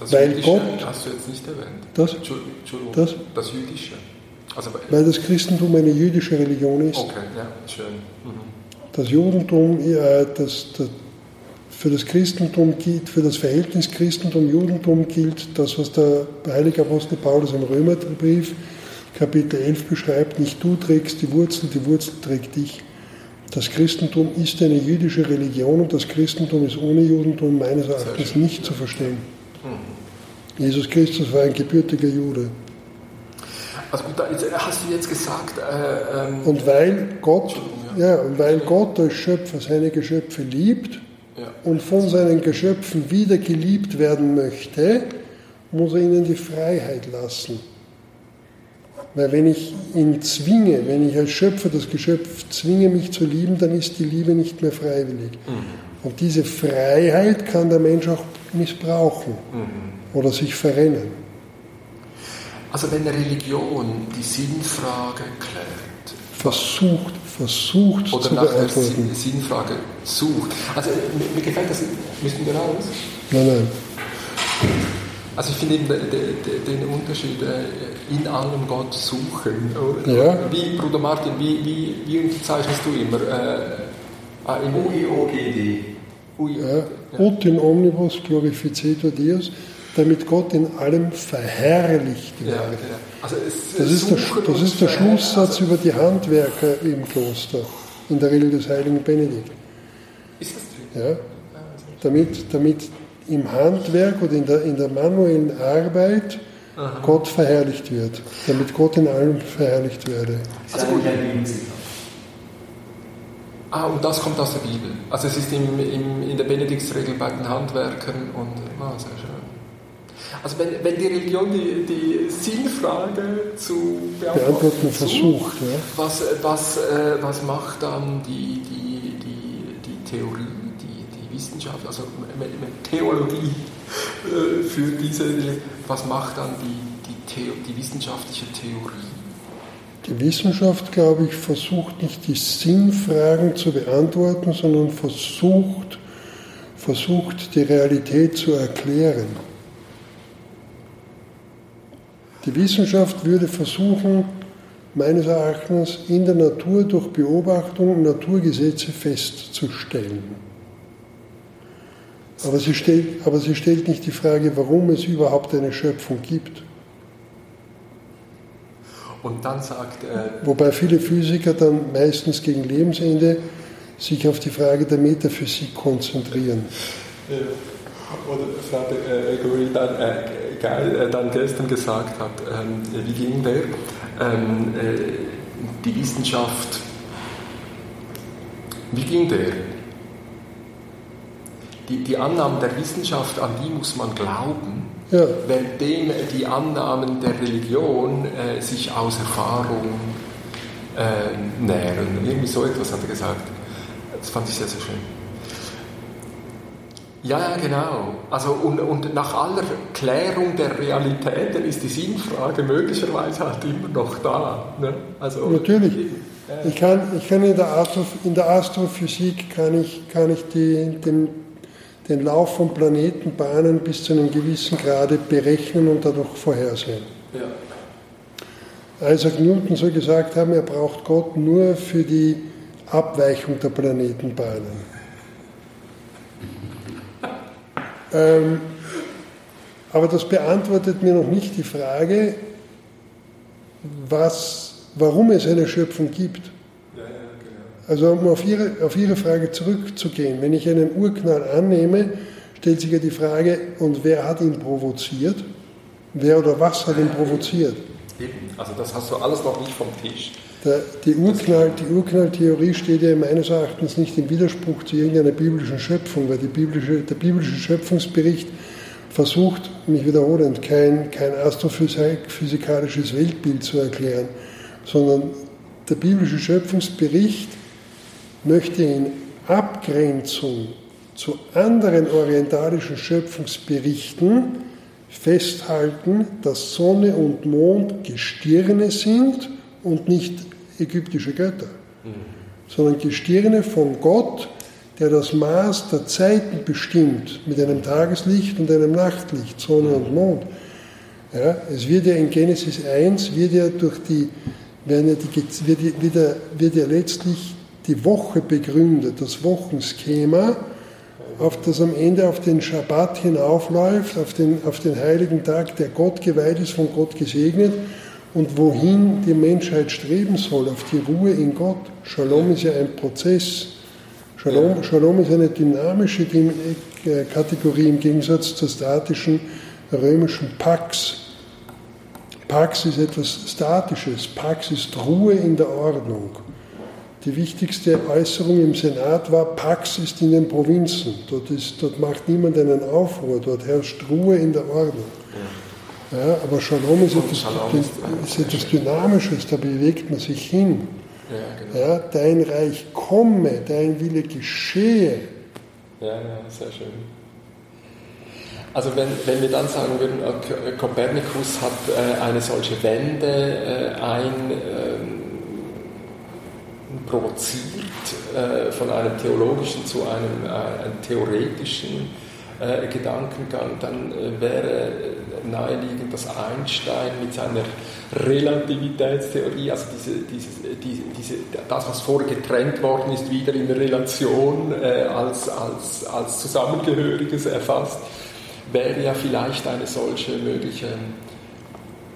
Das Weil Jüdische Gott, hast du jetzt nicht erwähnt. Das? Entschuldigung. Das? Das Jüdische. Also, weil das Christentum eine jüdische Religion ist. Okay, ja, schön. Mhm. Das Judentum, ja, das, das, für das Christentum gilt, für das Verhältnis Christentum-Judentum gilt das, was der heilige Apostel Paulus im Römerbrief Kapitel 11 beschreibt, nicht du trägst die Wurzel, die Wurzel trägt dich. Das Christentum ist eine jüdische Religion und das Christentum ist ohne Judentum meines Erachtens nicht zu verstehen. Mhm. Jesus Christus war ein gebürtiger Jude. Also gut, hast du jetzt gesagt. Äh, ähm, und weil Gott, ja. ja. und weil Gott als Schöpfer seine Geschöpfe liebt ja. und von seinen Geschöpfen wieder geliebt werden möchte, muss er ihnen die Freiheit lassen. Weil wenn ich ihn zwinge, wenn ich als Schöpfer das Geschöpf zwinge, mich zu lieben, dann ist die Liebe nicht mehr freiwillig. Mhm. Und diese Freiheit kann der Mensch auch missbrauchen mhm. oder sich verrennen. Also wenn Religion die Sinnfrage klärt, versucht, versucht oder zu nach beantworten. der Sinnfrage sucht. Also mir, mir gefällt das. Müssen wir raus? Nein, nein. Also ich finde eben den Unterschied äh, in allem Gott suchen. Ja. Wie, Bruder Martin, wie, wie, wie unterzeichnest du immer? Äh, in UIOGD. Ja. Ut in omnibus glorificetur Deus, damit Gott in allem verherrlicht wird. Ja, also das, ist der, das ist der Schlusssatz also über die Handwerker im Kloster, in der Regel des heiligen Benedikt. Ist das drin? Ja. Damit, damit im Handwerk oder in der, in der manuellen Arbeit Aha. Gott verherrlicht wird, damit Gott in allem verherrlicht werde. Also gut. Ah, und das kommt aus der Bibel. Also es ist im, im, in der Benediktsregel bei den Handwerkern und ah, sehr schön. Also wenn, wenn die Religion die, die Sinnfrage zu beantworten, versucht, ja. was, was, äh, was macht dann die, die, die, die Theorie? Wissenschaft, also Theologie äh, für diese, was macht dann die, die, Theo, die wissenschaftliche Theorie? Die Wissenschaft, glaube ich, versucht nicht die Sinnfragen zu beantworten, sondern versucht, versucht die Realität zu erklären. Die Wissenschaft würde versuchen, meines Erachtens in der Natur durch Beobachtung Naturgesetze festzustellen. Aber sie, stellt, aber sie stellt nicht die Frage, warum es überhaupt eine Schöpfung gibt. Und dann sagt er. Wobei viele Physiker dann meistens gegen Lebensende sich auf die Frage der Metaphysik konzentrieren. Ja. Oder Frau Gregory dann, äh, äh, dann gestern gesagt hat, ähm, wie ging der? Ähm, äh, die Wissenschaft, wie ging der? Die, die Annahmen der Wissenschaft, an die muss man glauben, Ja. währenddem die Annahmen der Religion äh, sich aus Erfahrung äh, nähren. Irgendwie so etwas hat er gesagt. Das fand ich sehr, sehr schön. Ja, ja, genau. Also, und, und nach aller Klärung der Realitäten ist die Sinnfrage möglicherweise halt immer noch da. Ne? Also, Natürlich. Ich kann, ich kann in, der Astro, in der Astrophysik kann ich, kann ich die, den, den Lauf von Planetenbahnen bis zu einem gewissen Grade berechnen und dadurch vorhersehen. Ja. Isaac Newton soll gesagt haben, er braucht Gott nur für die Abweichung der Planetenbahnen. Ähm, aber das beantwortet mir noch nicht die Frage, was, warum es eine Schöpfung gibt. Also um auf Ihre, auf Ihre Frage zurückzugehen, wenn ich einen Urknall annehme, stellt sich ja die Frage, und wer hat ihn provoziert? Wer oder was hat ihn provoziert? Eben. Also das hast du alles noch nicht vom Tisch. Der, die, Urknall, die Urknalltheorie steht ja meines Erachtens nicht im Widerspruch zu irgendeiner biblischen Schöpfung, weil biblische, der biblische Schöpfungsbericht versucht, mich wiederholend, kein, kein astrophysikalisches Weltbild zu erklären, sondern der biblische Schöpfungsbericht möchte in Abgrenzung zu anderen orientalischen Schöpfungsberichten festhalten, dass Sonne und Mond Gestirne sind und nicht ägyptische Götter, sondern Gestirne von Gott, der das Maß der Zeiten bestimmt mit einem Tageslicht und einem Nachtlicht, Sonne und Mond. Ja, es wird ja in Genesis 1 wird ja durch die, werden ja die, wird, ja, wird ja letztlich die Woche begründet, das Wochenschema, auf das am Ende auf den Schabbat hinaufläuft, auf den, auf den heiligen Tag, der Gott geweiht ist, von Gott gesegnet und wohin die Menschheit streben soll, auf die Ruhe in Gott. Shalom ist ja ein Prozess. Shalom, Shalom ist eine dynamische äh, Kategorie im Gegensatz zur statischen römischen Pax. Pax ist etwas Statisches, Pax ist Ruhe in der Ordnung. Die wichtigste Äußerung im Senat war, Pax ist in den Provinzen. Dort, ist, dort macht niemand einen Aufruhr, dort herrscht Ruhe in der Ordnung. Ja, aber Shalom ist etwas, Shalom ist- ist etwas Dynamisches, da bewegt man sich hin. Ja, genau. Ja, dein Reich komme, dein Wille geschehe. Ja, ja, sehr schön. Also wenn, wenn wir dann sagen würden, äh, Kopernikus hat äh, eine solche Wende äh, ein, ähm, provoziert äh, von einem theologischen zu einem, äh, einem theoretischen äh, Gedankengang, dann wäre naheliegend, dass Einstein mit seiner Relativitätstheorie, also diese, diese, diese, diese, das, was vorher getrennt worden ist, wieder in Relation als, als, als Zusammengehöriges erfasst, wäre ja vielleicht eine solche mögliche,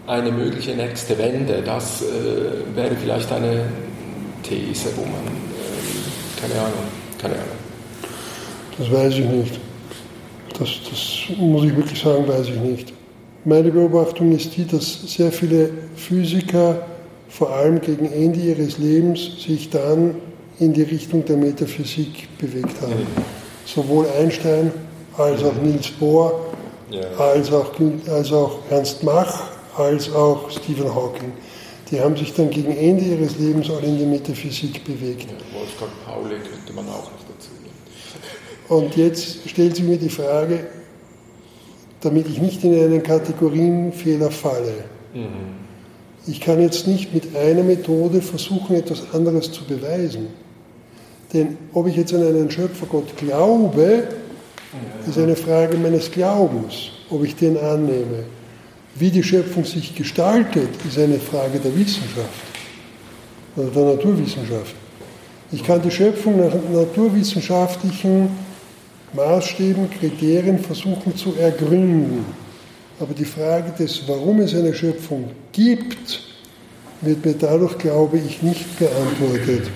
eine mögliche nächste Wende. Das wäre vielleicht eine These, wo man, ähm, keine Ahnung, keine Ahnung. Das weiß ich nicht. Das, das muss ich wirklich sagen, weiß ich nicht. Meine Beobachtung ist die, dass sehr viele Physiker vor allem gegen Ende ihres Lebens sich dann in die Richtung der Metaphysik bewegt haben. Sowohl Einstein als auch Niels Bohr, Ja. als, auch, als auch Ernst Mach, als auch Stephen Hawking. Die haben sich dann gegen Ende ihres Lebens alle in die Metaphysik bewegt. Ja, Wolfgang Pauli könnte man auch noch dazu nehmen. Und jetzt stellt sich mir die Frage, damit ich nicht in einen Kategorienfehler falle. Ich kann jetzt nicht mit einer Methode versuchen, etwas anderes zu beweisen. Denn ob ich jetzt an einen Schöpfergott glaube, ist eine Frage meines Glaubens, ob ich den annehme. Wie die Schöpfung sich gestaltet, ist eine Frage der Wissenschaft oder der Naturwissenschaft. Ich kann die Schöpfung nach naturwissenschaftlichen Maßstäben, Kriterien versuchen zu ergründen. Aber die Frage des, warum es eine Schöpfung gibt, wird mir dadurch, glaube ich, nicht beantwortet.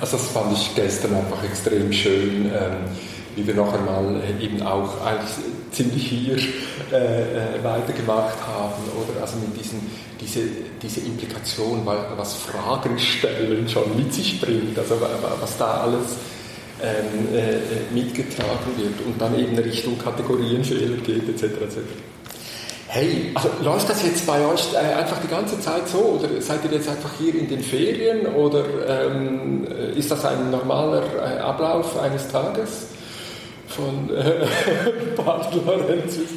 Also das fand ich gestern einfach extrem schön, ähm, wie wir noch einmal eben auch eigentlich ziemlich hier äh, äh, weitergemacht haben, oder? Also mit diesen, diese, diese Implikation, was Fragen stellen schon mit sich bringt, also wa- wa- was da alles ähm, äh, mitgetragen wird und dann eben Richtung Kategorienfehler geht etc. etc. Hey, also läuft das jetzt bei euch äh, einfach die ganze Zeit so oder seid ihr jetzt einfach hier in den Ferien oder ähm, ist das ein normaler äh, Ablauf eines Tages von äh, Bart Lorenzis?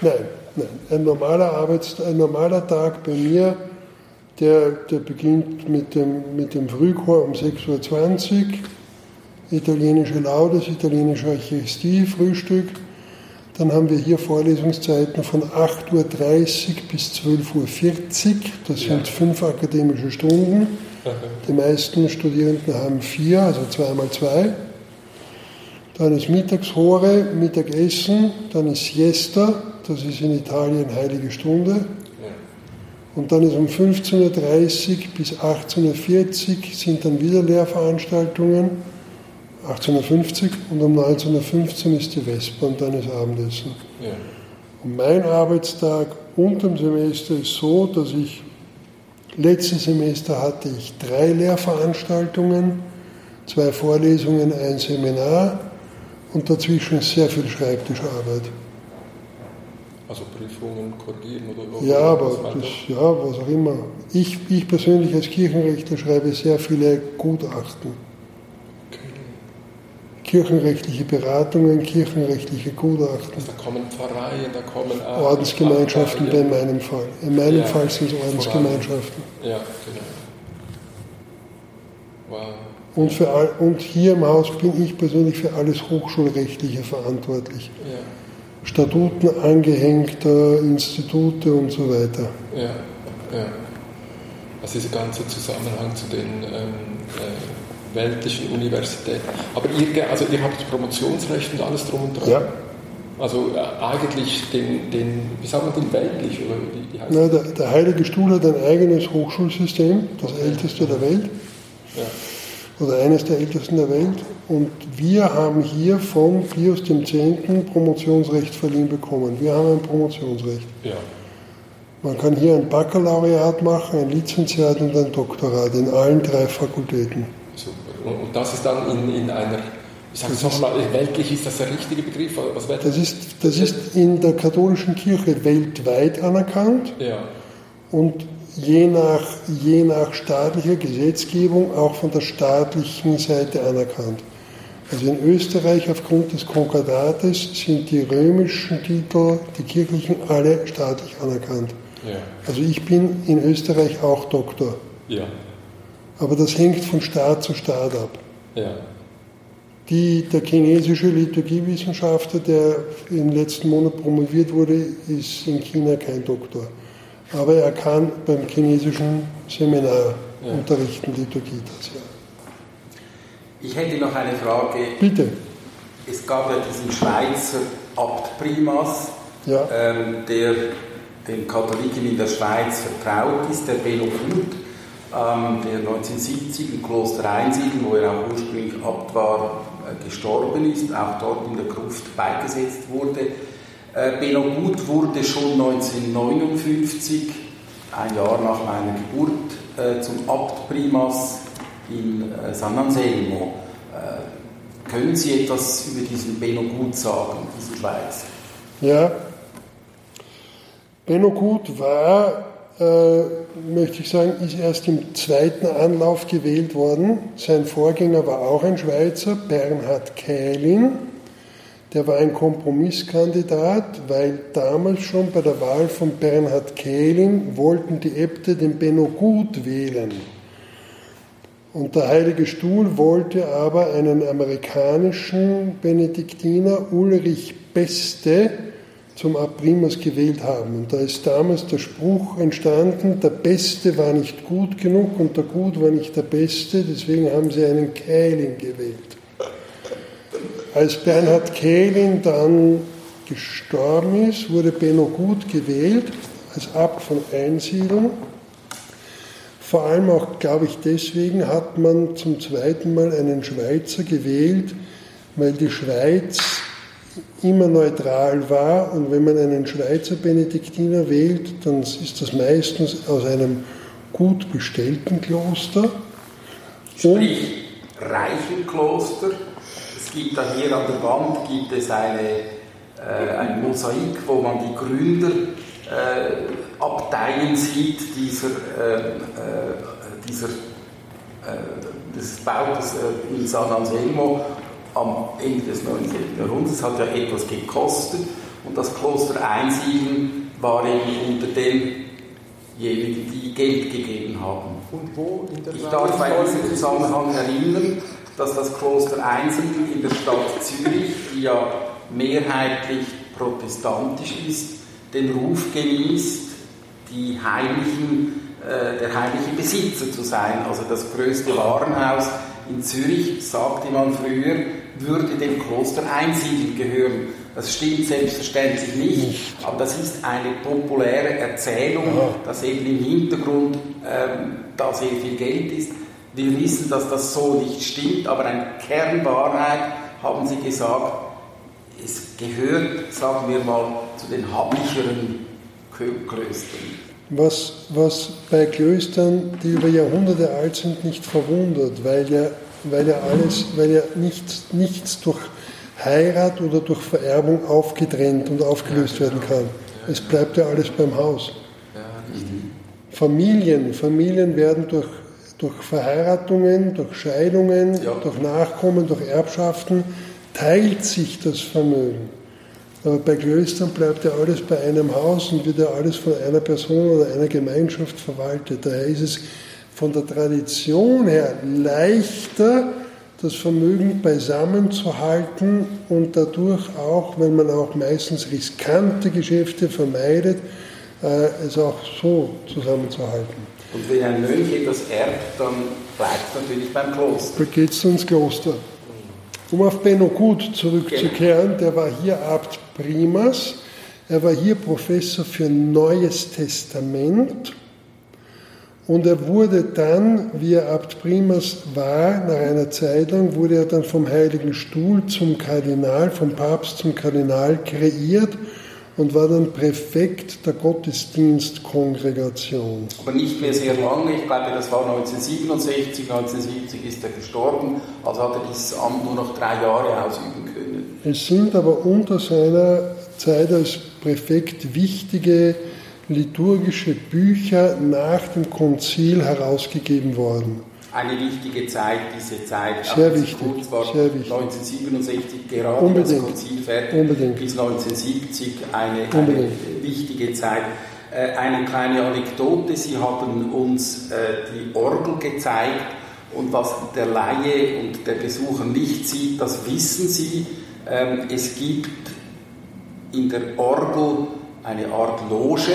Nein, nein. Ein normaler, Arbeits ein normaler Tag bei mir, der, der beginnt mit dem, mit dem Frühchor um 6.20 Uhr, italienische Laudes, italienische Eucharistie, Frühstück dann haben wir hier Vorlesungszeiten von 8.30 Uhr bis 12.40 Uhr. Das sind ja. fünf akademische Stunden. Die meisten Studierenden haben vier, also zweimal zwei. Dann ist Mittagshore, Mittagessen, dann ist Siesta, das ist in Italien heilige Stunde. Und dann ist um 15.30 Uhr bis 18.40 Uhr sind dann wieder Lehrveranstaltungen. 1850 und um 1915 ist die Vesper und dann ist Abendessen. Ja. Und mein Arbeitstag unter dem Semester ist so, dass ich letztes Semester hatte ich drei Lehrveranstaltungen, zwei Vorlesungen, ein Seminar und dazwischen sehr viel Schreibtischarbeit. Also Prüfungen korrigieren oder, Ja, aber das, ja, was auch immer. Ich, ich persönlich als Kirchenrechter schreibe sehr viele Gutachten kirchenrechtliche Beratungen, kirchenrechtliche Gutachten. Also da kommen Pfarreien, da kommen Ordensgemeinschaften in meinem Fall. In meinem ja, Fall sind es Ordensgemeinschaften. Ja, genau. Wow. Und, für all, und hier im Haus bin ich persönlich für alles Hochschulrechtliche verantwortlich. Ja. Statuten angehängter Institute und so weiter. Ja, ja. Also dieser ganze Zusammenhang zu den ähm, äh, weltlichen Universität. Aber ihr, also ihr habt Promotionsrecht und alles drum und dran. Ja. Also äh, eigentlich den, den, wie sagt man den weltlich? Oder wie, wie heißt Na, der, der, Heilige Stuhl hat ein eigenes Hochschulsystem, das älteste der Welt. Ja. Oder eines der ältesten der Welt. Und wir haben hier von Pius X. Promotionsrecht verliehen bekommen. Wir haben ein Promotionsrecht. Ja. Man kann hier ein Baccalaureat machen, ein Lizenziat und ein Doktorat in allen drei Fakultäten. Und, das ist dann in, in einer, ich sage es nochmal, weltlich ist das der richtige Begriff? Was das, ist, das ist in der katholischen Kirche weltweit anerkannt. Ja. Und je nach, je nach staatlicher Gesetzgebung auch von der staatlichen Seite anerkannt. Also in Österreich aufgrund des Konkordates sind die römischen Titel, die kirchlichen, alle staatlich anerkannt. Ja. Also ich bin in Österreich auch Doktor. Ja. Aber das hängt von Staat zu Staat ab. Ja. Die, der chinesische Liturgiewissenschaftler, der im letzten Monat promoviert wurde, ist in China kein Doktor. Aber er kann beim chinesischen Seminar ja. unterrichten, Liturgie das ja. Ich hätte noch eine Frage. Bitte. Es gab ja diesen Schweizer Abt Primas, ja. ähm, der den Katholiken in der Schweiz vertraut ist, der Benno Kurt ähm, der 1970 im Kloster Einsiedeln, wo er auch ursprünglich Abt war, äh, gestorben ist, auch dort in der Gruft beigesetzt wurde. Äh, Benno Gut wurde schon 1959, ein Jahr nach meiner Geburt, äh, zum Abt Primas in äh, San Anselmo. Können Sie etwas über diesen Benno Gut sagen, diesen Schweizer? Ja, Benno Gut war möchte ich sagen, ist erst im zweiten Anlauf gewählt worden. Sein Vorgänger war auch ein Schweizer, Bernhard Kählin. Der war ein Kompromisskandidat, weil damals schon bei der Wahl von Bernhard Kählin wollten die Äbte den Benno Gut wählen. Und der Heilige Stuhl wollte aber einen amerikanischen Benediktiner, Ulrich Beste, zum Abrimus gewählt haben. Und da ist damals der Spruch entstanden, der Beste war nicht gut genug und der Gut war nicht der Beste, deswegen haben sie einen Kählin gewählt. Als Bernhard Kählin dann gestorben ist, wurde Benno Gut gewählt als Abt von Einsiedeln. Vor allem auch, glaube ich, deswegen hat man zum zweiten Mal einen Schweizer gewählt, weil die Schweiz immer neutral war und wenn man einen Schweizer Benediktiner wählt, dann ist das meistens aus einem gut bestellten Kloster. Sprich, reichen Kloster? Gibt da hier an der Wand gibt es eine, äh, ein Mosaik, wo man die Gründerabteien äh, sieht dieser, äh, äh dieser äh, des Bautes äh, in San Anselmo am Ende des 19. Jahrhunderts hat ja etwas gekostet und das Kloster Einsiedeln war eben unter denjenigen, die Geld gegeben haben. Und wo in der Ich darf bei diesem Zusammenhang erinnern, dass das Kloster Einsiedeln in der Stadt Zürich, die ja mehrheitlich protestantisch ist, den Ruf genießt, die heiligen äh, der heilige Besitzer zu sein. Also das größte Warenhaus in Zürich, sagte man früher, würde dem Kloster Einsiedeln gehören. Das stimmt selbstverständlich nicht, aber das ist eine populäre Erzählung, dass eben im Hintergrund ähm, da sehr viel Geld ist. Wir wissen, dass das so nicht stimmt, aber eine Kernwahrheit haben Sie gesagt, es gehört, sagen wir mal, zu den hablicheren Klöstern was, was bei Klöstern, die über Jahrhunderte alt sind, nicht verwundert, weil ja, weil ja alles, weil ja nichts, nichts durch Heirat oder durch Vererbung aufgetrennt und aufgelöst werden kann. Es bleibt ja alles beim Haus. Familien, Familien werden durch, durch Verheiratungen, durch Scheidungen, durch Nachkommen, durch Erbschaften, teilt sich das Vermögen. Aber bei Klöstern bleibt ja alles bei einem Haus und wird ja alles von einer Person oder einer Gemeinschaft verwaltet. Daher ist es von der Tradition her leichter, das Vermögen beisammen zu halten und dadurch auch, wenn man auch meistens riskante Geschäfte vermeidet, äh, es auch so zusammenzuhalten. Und wenn ein Mönch etwas erbt, dann bleibt es natürlich beim Kloster. Da geht es ins Kloster. Um auf Benno Gut zurückzukehren, der war hier Abt Primas, er war hier Professor für Neues Testament und er wurde dann, wie er Abt Primas war, nach einer Zeit lang, wurde er dann vom Heiligen Stuhl zum Kardinal, vom Papst zum Kardinal kreiert und war dann Präfekt der Gottesdienstkongregation. Aber nicht mehr sehr lange, ich glaube, das war 1967, 1970 ist er gestorben, also hat er dieses Amt nur noch drei Jahre ausüben können. Es sind aber unter seiner Zeit als Präfekt wichtige liturgische Bücher nach dem Konzil herausgegeben worden eine wichtige Zeit, diese Zeit. Sehr wichtig. Kurz war sehr wichtig. 1967 gerade Unbedingt. das Konzil fertig, Unbedingt. bis 1970 eine, eine wichtige Zeit. Äh, eine kleine Anekdote, Sie haben uns äh, die Orgel gezeigt und was der Laie und der Besucher nicht sieht, das wissen Sie. Ähm, es gibt in der Orgel eine Art Loge,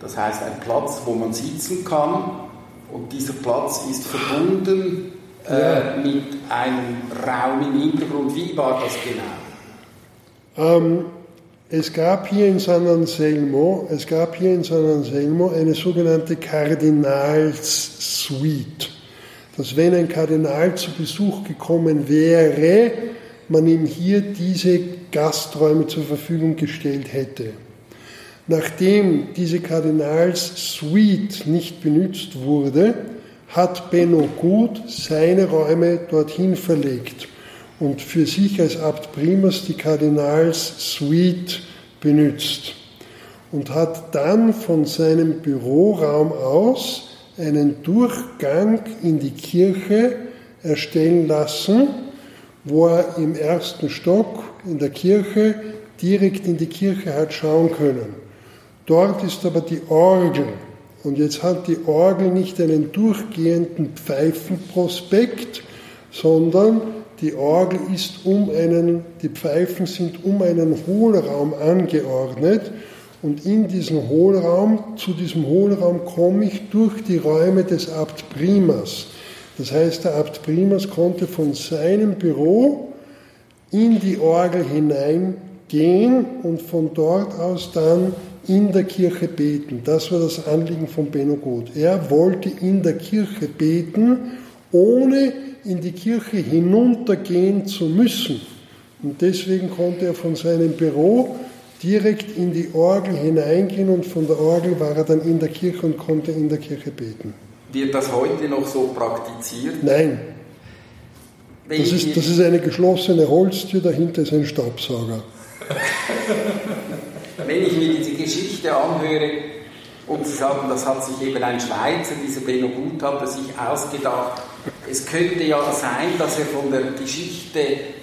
das heißt ein Platz, wo man sitzen kann und dieser Platz ist verbunden äh, mit einem Raum im Hintergrund. Wie war das genau? Ähm, es gab hier in San Anselmo, es gab hier in San Anselmo eine sogenannte Kardinalssuite. Dass wenn ein Kardinal zu Besuch gekommen wäre, man ihm hier diese Gasträume zur Verfügung gestellt hätte. Nachdem diese Kardinalssuite nicht benutzt wurde, hat Benno Gut seine Räume dorthin verlegt und für sich als Abt Primas die Kardinalssuite benutzt und hat dann von seinem Büroraum aus einen Durchgang in die Kirche erstellen lassen, wo er im ersten Stock in der Kirche direkt in die Kirche hat schauen können. Dort ist aber die Orgel. Und jetzt hat die Orgel nicht einen durchgehenden Pfeifenprospekt, sondern die Orgel ist um einen, die Pfeifen sind um einen Hohlraum angeordnet. Und in diesem Hohlraum, zu diesem Hohlraum komme ich durch die Räume des Abt Primas. Das heißt, der Abt Primas konnte von seinem Büro in die Orgel hineingehen und von dort aus dann in der Kirche beten. Das war das Anliegen von Benno Goth. Er wollte in der Kirche beten, ohne in die Kirche hinuntergehen zu müssen. Und deswegen konnte er von seinem Büro direkt in die Orgel hineingehen und von der Orgel war er dann in der Kirche und konnte in der Kirche beten. Wird das heute noch so praktiziert? Nein. Das ist, das ist eine geschlossene Holztür, dahinter ist ein Staubsauger. Wenn ich mir diese Geschichte anhöre und Sie sagen, das hat sich eben ein Schweizer, dieser Benno Gut, hat sich ausgedacht. Es könnte ja sein, dass er von der Geschichte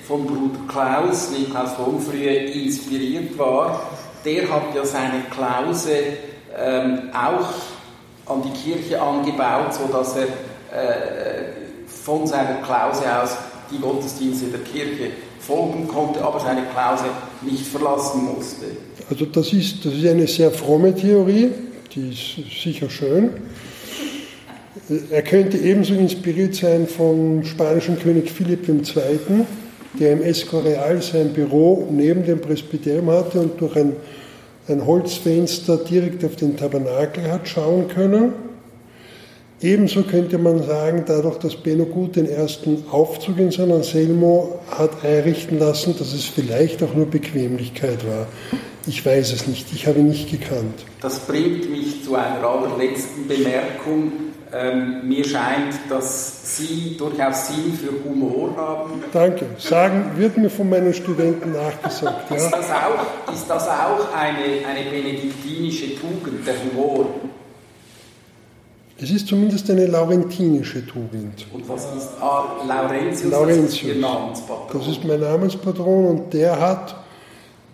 von Bruder Klaus, Klaus von früher, inspiriert war. Der hat ja seine Klause ähm, auch an die Kirche angebaut, sodass er äh, von seiner Klause aus die Gottesdienste der Kirche folgen konnte, aber seine Klause nicht verlassen musste. Also das ist, das ist eine sehr fromme Theorie, die ist sicher schön. Er könnte ebenso inspiriert sein vom spanischen König Philipp II., der im Escorial sein Büro neben dem Presbyterium hatte und durch ein, ein Holzfenster direkt auf den Tabernakel hat schauen können. Ebenso könnte man sagen, dadurch, dass Benno Gut den ersten Aufzug in San Anselmo hat einrichten lassen, dass es vielleicht auch nur Bequemlichkeit war. Ich weiß es nicht, ich habe ihn nicht gekannt. Das bringt mich zu einer allerletzten Bemerkung. Ähm, mir scheint, dass Sie durchaus Sinn für Humor haben. Danke. Sagen wird mir von meinen Studenten nachgesagt. Ja. Ist, das auch, ist das auch eine, eine benediktinische Tugend, der Humor? Es ist zumindest eine laurentinische Tugend. Und was ist ah, Laurentius? Laurentius. Das ist Namenspatron. Das ist mein Namenspatron und der hat,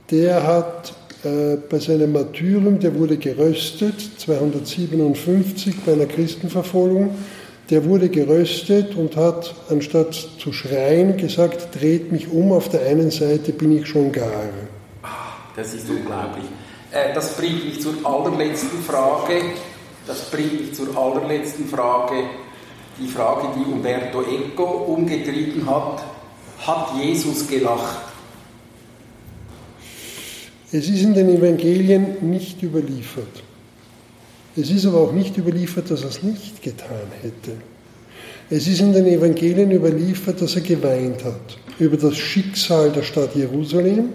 der hat äh, bei seinem Martyrium, der wurde geröstet, 257 bei einer Christenverfolgung, der wurde geröstet und hat, anstatt zu schreien, gesagt, dreht mich um, auf der einen Seite bin ich schon gar. Das ist unglaublich. Äh, das bringt mich zur allerletzten Frage. Das bringt mich zur allerletzten Frage, die Frage, die Umberto Eco umgetrieben hat. Hat Jesus gelacht? Es ist in den Evangelien nicht überliefert. Es ist aber auch nicht überliefert, dass er es nicht getan hätte. Es ist in den Evangelien überliefert, dass er geweint hat über das Schicksal der Stadt Jerusalem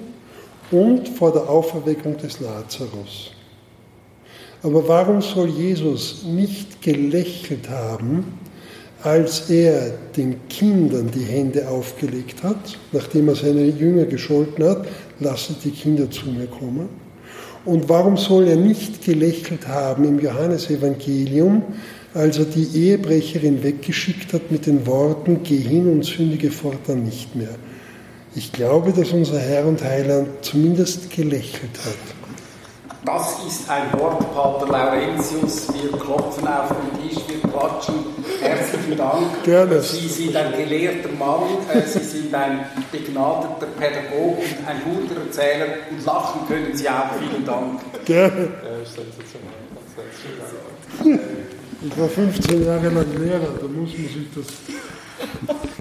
und vor der Auferweckung des Lazarus. Aber warum soll Jesus nicht gelächelt haben, als er den Kindern die Hände aufgelegt hat, nachdem er seine Jünger gescholten hat, lasset die Kinder zu mir kommen? Und warum soll er nicht gelächelt haben im Johannesevangelium, als er die Ehebrecherin weggeschickt hat mit den Worten, geh hin und sündige fortan nicht mehr? Ich glaube, dass unser Herr und Heiland zumindest gelächelt hat. Das ist ein Wort, Pater Laurentius. Wir klopfen auf den Tisch, wir klatschen. Herzlichen Dank. Gerne. Sie sind ein gelehrter Mann, äh, Sie sind ein begnadeter Pädagoge und ein guter Erzähler und lachen können Sie auch. Vielen Dank. Gerne. Ich war 15 Jahre lang Lehrer, da muss man sich das